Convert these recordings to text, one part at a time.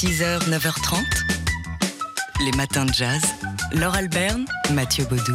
6h, 9h30, les matins de jazz. Laure Alberne, Mathieu Baudou.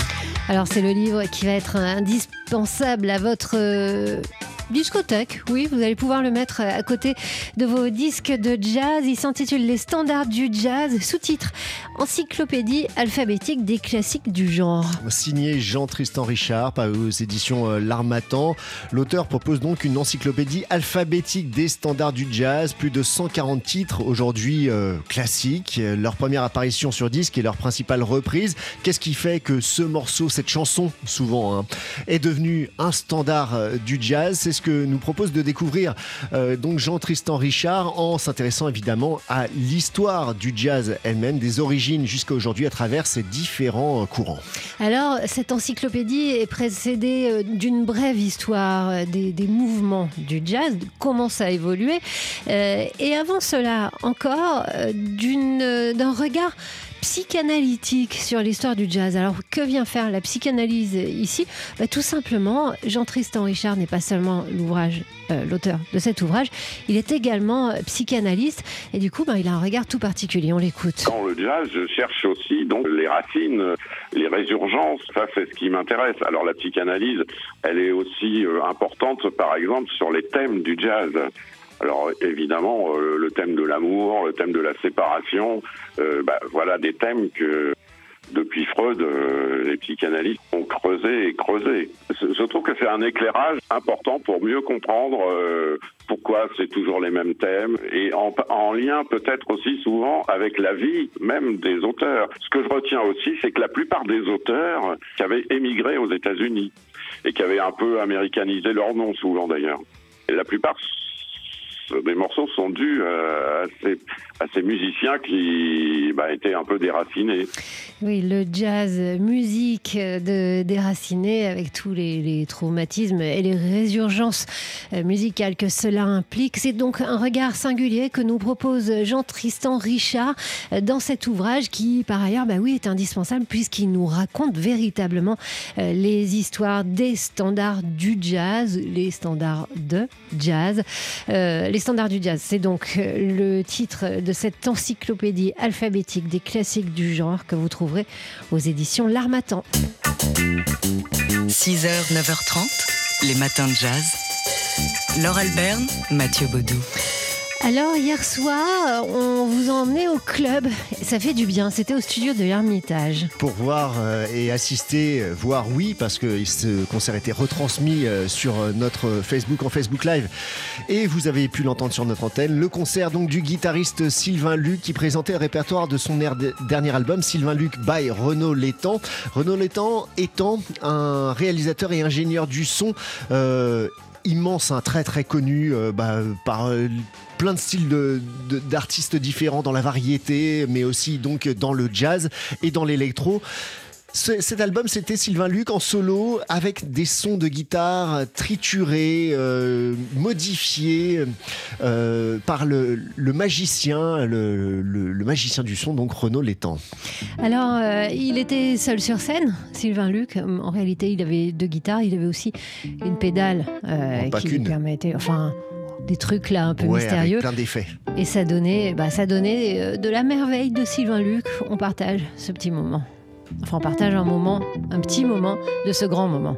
Alors c'est le livre qui va être indispensable à votre euh, discothèque. Oui, vous allez pouvoir le mettre à côté de vos disques de jazz. Il s'intitule Les standards du jazz, sous-titre Encyclopédie alphabétique des classiques du genre. Signé Jean-Tristan Richard, aux éditions euh, L'Armatan. L'auteur propose donc une encyclopédie alphabétique des standards du jazz, plus de 140 titres aujourd'hui euh, classiques, leur première apparition sur disque et leur principale reprise. Qu'est-ce qui fait que ce morceau, cette chanson souvent, hein, est devenu un standard euh, du jazz? Ce que nous propose de découvrir donc Jean-Tristan Richard en s'intéressant évidemment à l'histoire du jazz elle-même, des origines jusqu'à aujourd'hui à travers ces différents euh, courants. Alors, cette encyclopédie est précédée euh, d'une brève histoire euh, des, mouvements du jazz, comment ça a évolué, et avant cela encore, d'un regard psychanalytique sur l'histoire du jazz. Alors, que vient faire la psychanalyse ici? Bah, Tout simplement, Jean-Tristan Richard n'est pas seulement l'ouvrage, euh, l'auteur de cet ouvrage, il est également euh, psychanalyste et du coup, bah, il a un regard tout particulier. On l'écoute. Dans le jazz, je cherche aussi donc les racines, les résurgences. Ça, c'est ce qui m'intéresse. Alors, la psychanalyse, elle est aussi euh, importante, par exemple, sur les thèmes du jazz. Alors évidemment, euh, le thème de l'amour, le thème de la séparation, euh, bah, voilà des thèmes que depuis Freud, euh, les psychanalystes ont creusé et creusé. Je trouve que c'est un éclairage important pour mieux comprendre pourquoi c'est toujours les mêmes thèmes et en, en lien peut-être aussi souvent avec la vie même des auteurs. Ce que je retiens aussi, c'est que la plupart des auteurs qui avaient émigré aux États-Unis et qui avaient un peu américanisé leur nom souvent d'ailleurs, la plupart des morceaux sont dus euh, à, ces, musiciens qui bah, étaient un peu déracinés. Oui, le jazz, musique de déracinés avec tous les, traumatismes et les résurgences euh, musicales que cela implique. C'est donc un regard singulier que nous propose Jean-Tristan Richard euh, dans cet ouvrage qui, par ailleurs, bah oui, est indispensable puisqu'il nous raconte véritablement les histoires des standards du jazz, les standards de jazz. Les standards du jazz, c'est donc euh, le titre de cette encyclopédie alphabétique des classiques du genre que vous trouverez aux éditions L'Armatan. 6h, 9h30, les matins de jazz. Laure Alberne, Mathieu Baudou. Alors hier soir, on vous a emmené au club. Ça fait du bien. C'était au studio de l'Ermitage. Pour voir euh, et assister, euh, voir oui, parce que ce concert était retransmis euh, sur notre Facebook en Facebook Live. Et vous avez pu l'entendre sur notre antenne. Le concert donc du guitariste Sylvain Luc qui présentait le répertoire de son dernier album, Sylvain Luc by Renaud Létang. Renaud Létang étant un réalisateur et ingénieur du son immense, un très très connu bah, par plein de styles d'artistes différents dans la variété, mais aussi donc dans le jazz et dans l'électro. Cet album, c'était Sylvain Luc en solo avec des sons de guitare triturés, euh, modifiés euh, par le, magicien, le, magicien du son, donc Renaud Létang. Alors, euh, il était seul sur scène, Sylvain Luc. En réalité, il avait deux guitares, il avait aussi une pédale qui lui permettait, enfin, des trucs là un peu mystérieux. plein d'effets. Et ça donnait, bah, ça donnait de la merveille de Sylvain Luc. On partage ce petit moment. Enfin, on partage un moment, un petit moment de ce grand moment.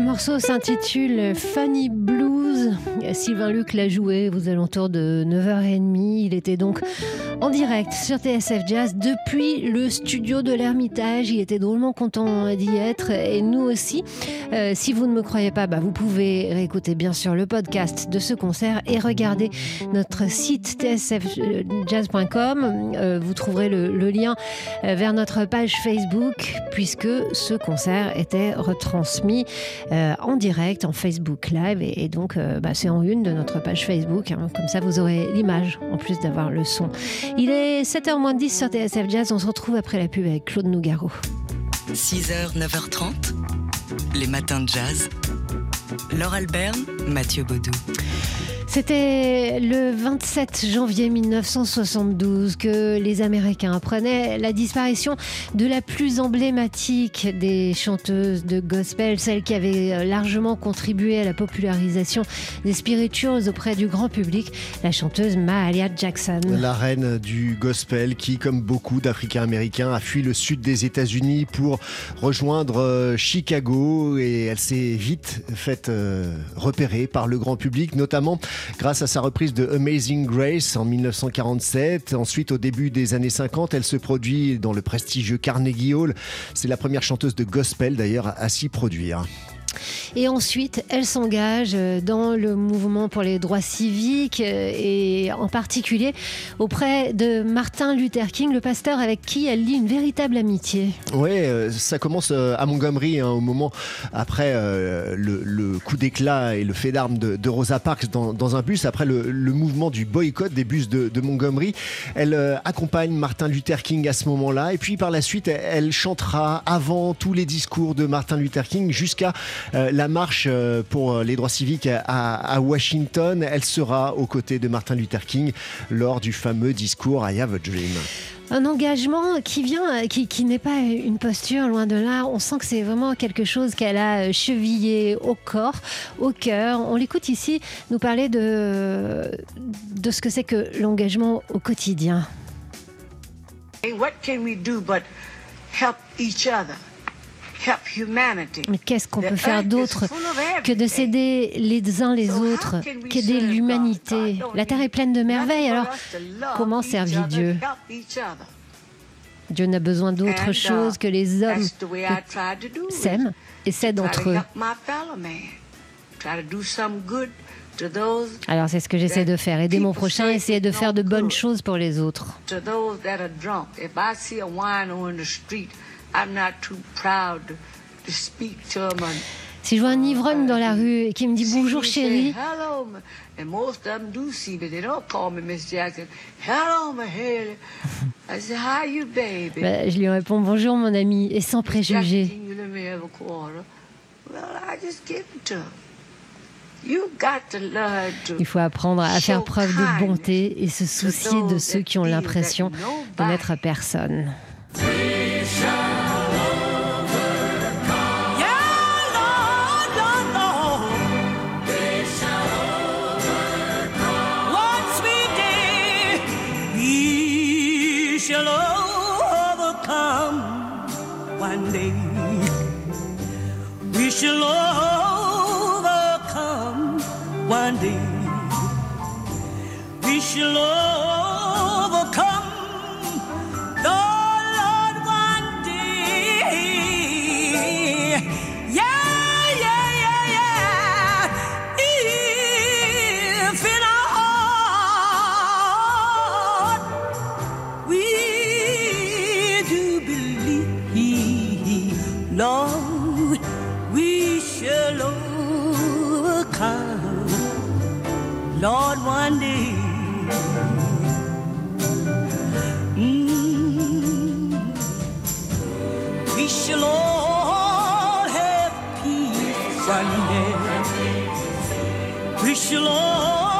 Morceau s'intitule Funny Blues. Sylvain Luc l'a joué aux alentours de 9h30. Il était donc en direct sur TSF Jazz depuis le studio de l'Ermitage. Il était drôlement content d'y être et nous aussi. Euh, si vous ne me croyez pas, bah, vous pouvez réécouter bien sûr le podcast de ce concert et regarder notre site tsfjazz.com. Euh, vous trouverez le, lien euh, vers notre page Facebook puisque ce concert était retransmis en direct en Facebook Live et, donc bah, c'est en une de notre page Facebook. hein. Comme ça, vous aurez l'image en plus d'avoir le son. Il est 7h moins 10 sur TSF Jazz. On se retrouve après la pub avec Claude Nougaro. 6h, 9h30, les matins de jazz. Laure Alberne, Mathieu Baudou. C'était le 27 janvier 1972 que les Américains apprenaient la disparition de la plus emblématique des chanteuses de gospel, celle qui avait largement contribué à la popularisation des spirituals auprès du grand public, la chanteuse Mahalia Jackson. La reine du gospel qui, comme beaucoup d'Africains-Américains, a fui le sud des États-Unis pour rejoindre euh, Chicago et elle s'est vite faite euh, repérer par le grand public, notamment grâce à sa reprise de Amazing Grace en 1947. Ensuite, au début des années 50, elle se produit dans le prestigieux Carnegie Hall. C'est la première chanteuse de gospel d'ailleurs à s'y produire. Et ensuite, elle s'engage dans le mouvement pour les droits civiques euh, et en particulier auprès de Martin Luther King, le pasteur avec qui elle lie une véritable amitié. Ouais, euh, ça commence euh, à Montgomery, hein, au moment après euh, le, le coup d'éclat et le fait d'armes de, de Rosa Parks dans, dans un bus, après le, le mouvement du boycott des bus de, de Montgomery. Elle euh, accompagne Martin Luther King à ce moment-là, et puis par la suite, elle, elle chantera avant tous les discours de Martin Luther King jusqu'à euh, la marche euh, pour les droits civiques à, à Washington. Elle sera aux côtés de Martin Luther King lors du fameux discours I Have a Dream. Un engagement qui vient, qui, qui n'est pas une posture, loin de là. On sent que c'est vraiment quelque chose qu'elle a chevillé au corps, au cœur. On l'écoute ici nous parler de, de ce que c'est que l'engagement au quotidien. Hey, what can we do but help each other? Mais qu'est-ce qu'on peut faire d'autre que de s'aider les uns les autres, qu'aider l'humanité? La terre est pleine de merveilles, alors comment servir Dieu? Dieu n'a besoin d'autre uh, chose que les hommes s'aiment et s'aident entre eux. Alors c'est ce que j'essaie de faire, aider mon prochain, essayer de faire de bonnes choses pour les autres. Si je vois un ivrogne dans la rue et qui me dit bonjour chérie, Hello, ma- and most of them do see me. They don't call me Miss Jackson. Hello, my Haley. I say, how you, baby? je lui réponds bonjour mon ami et sans préjugés. Il faut apprendre à faire preuve de bonté et se soucier de ceux qui ont l'impression de n'être personne. 万年，为什么？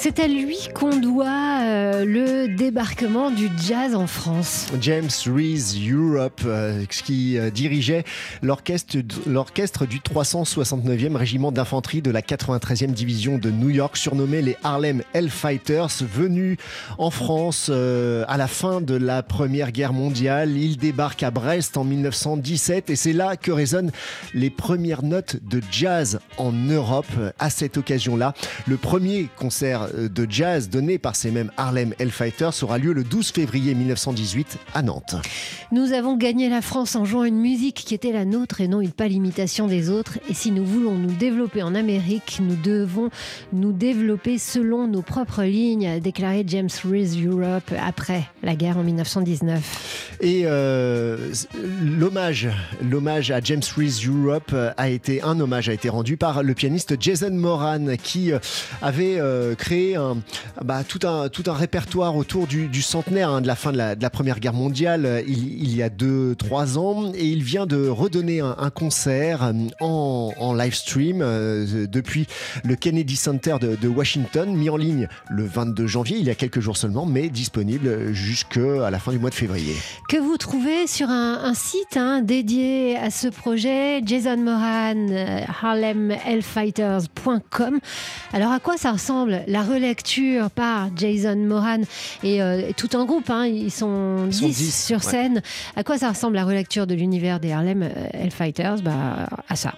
C'est à lui qu'on doit euh, le débarquement du jazz en France. James Reese Europe, euh, qui euh, dirigeait l'orchestre du 369e régiment d'infanterie de la 93e division de New York, surnommé les Harlem Hellfighters, venu en France à la fin de la Première Guerre mondiale. Il débarque à Brest en 1917 et c'est là que résonnent les premières notes de jazz en Europe. À cette occasion-là, le premier concert euh, de jazz donné par ces mêmes Harlem Hellfighters aura lieu le 12 février 1918 à Nantes. Nous avons gagné la France en jouant une musique qui était la nôtre et non une pâle imitation des autres. Et si nous voulons nous développer en Amérique, nous devons nous développer selon nos propres lignes, a déclaré James Reese Europe après la guerre en 1919. Et euh, l'hommage, l'hommage à James Reese Europe a été un hommage a été rendu par le pianiste Jason Moran qui euh, avait euh, créé bah, tout un répertoire autour du, centenaire hein, de la fin de la, Première Guerre mondiale euh, il, y a deux trois ans et il vient de redonner un, concert euh, en, live stream euh, depuis le Kennedy Center de, de Washington mis en ligne le 22 janvier il y a quelques jours seulement mais disponible jusqu'à la fin du mois de février. Que vous trouvez sur un, un site hein, dédié à ce projet, Jason Moran, euh, harlemhellfighters.com. Alors à quoi ça ressemble la relecture par Jason Moran et euh, tout un groupe, hein, ils sont Ils sont 10, 10, sur ouais. scène. À quoi ça ressemble la relecture de l'univers des Harlem euh, Hellfighters? Bah, À ça.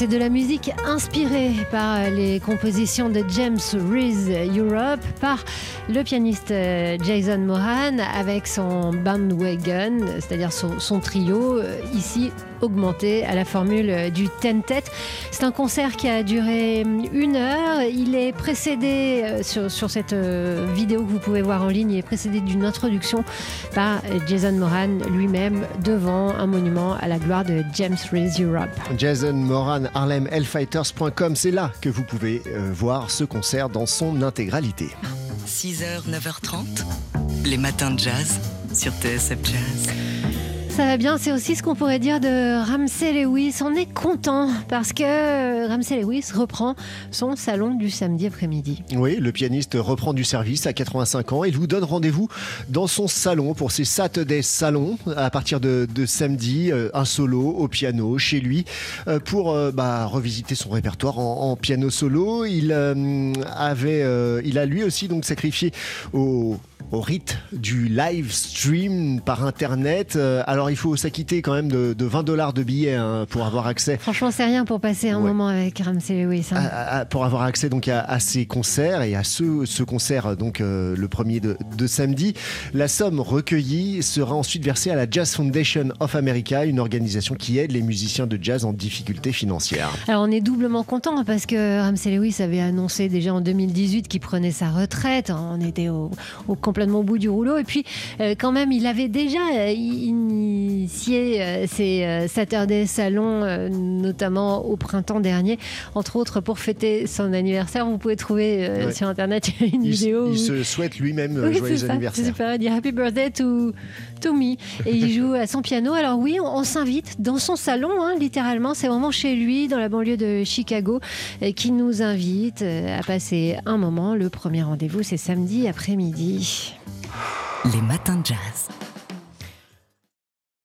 C'est de la musique inspirée par les compositions de James Reese Europe, par le pianiste euh, Jason Moran avec son bandwagon, c'est-à-dire son, son trio, euh, ici augmenté à la formule euh, du ten-tet. C'est un concert qui a duré une heure. Il est précédé, sur, sur cette vidéo que vous pouvez voir en ligne, il est précédé d'une introduction par Jason Moran lui-même devant un monument à la gloire de James Reese Europe. Jason Moran, harlemhellfighters.com, c'est là que vous pouvez voir ce concert dans son intégralité. 6h, 9h30. Les matins de jazz sur TSF Jazz. Ça va bien, c'est aussi ce qu'on pourrait dire de Ramsey Lewis. On est content parce que euh, Ramsey Lewis reprend son salon du samedi après-midi. Oui, le pianiste reprend du service à 85 ans. Il vous donne rendez-vous dans son salon pour ses Saturday Salons à partir de, samedi, euh, un solo au piano chez lui euh, pour bah, revisiter son répertoire en, piano solo. Il avait, il a lui aussi donc sacrifié au au rite du live stream par internet. Euh, alors il faut s'acquitter quand même de, de 20 dollars de billets hein, pour avoir accès Franchement, c'est rien pour passer un Ouais. moment avec Ramsey Lewis. hein. à- à- à- pour avoir accès donc à, à ces concerts et à ce, ce concert donc euh, le premier de, de samedi. La somme recueillie sera ensuite versée à la Jazz Foundation of America, une organisation qui aide les musiciens de jazz en difficulté financière. Alors on est doublement content parce que Ramsey Lewis avait annoncé déjà en 2018 qu'il prenait sa retraite. On était au, au complètement complètement au bout du rouleau. Et puis, euh, quand même, il avait déjà euh, initié euh, ses euh, Saturday Salons, euh, notamment au printemps dernier, entre autres pour fêter son anniversaire. Vous pouvez trouver euh, Ouais. sur Internet une Il, vidéo. il où- se souhaite lui-même oui, joyeux anniversaire. C'est super. Il dit Happy birthday to, to me. Et il joue à son piano. Alors oui, on, on s'invite dans son salon, hein, littéralement. C'est vraiment chez lui, dans la banlieue de Chicago, qui nous invite euh, à passer un moment. Le premier rendez-vous, c'est samedi après-midi. Les matins de jazz.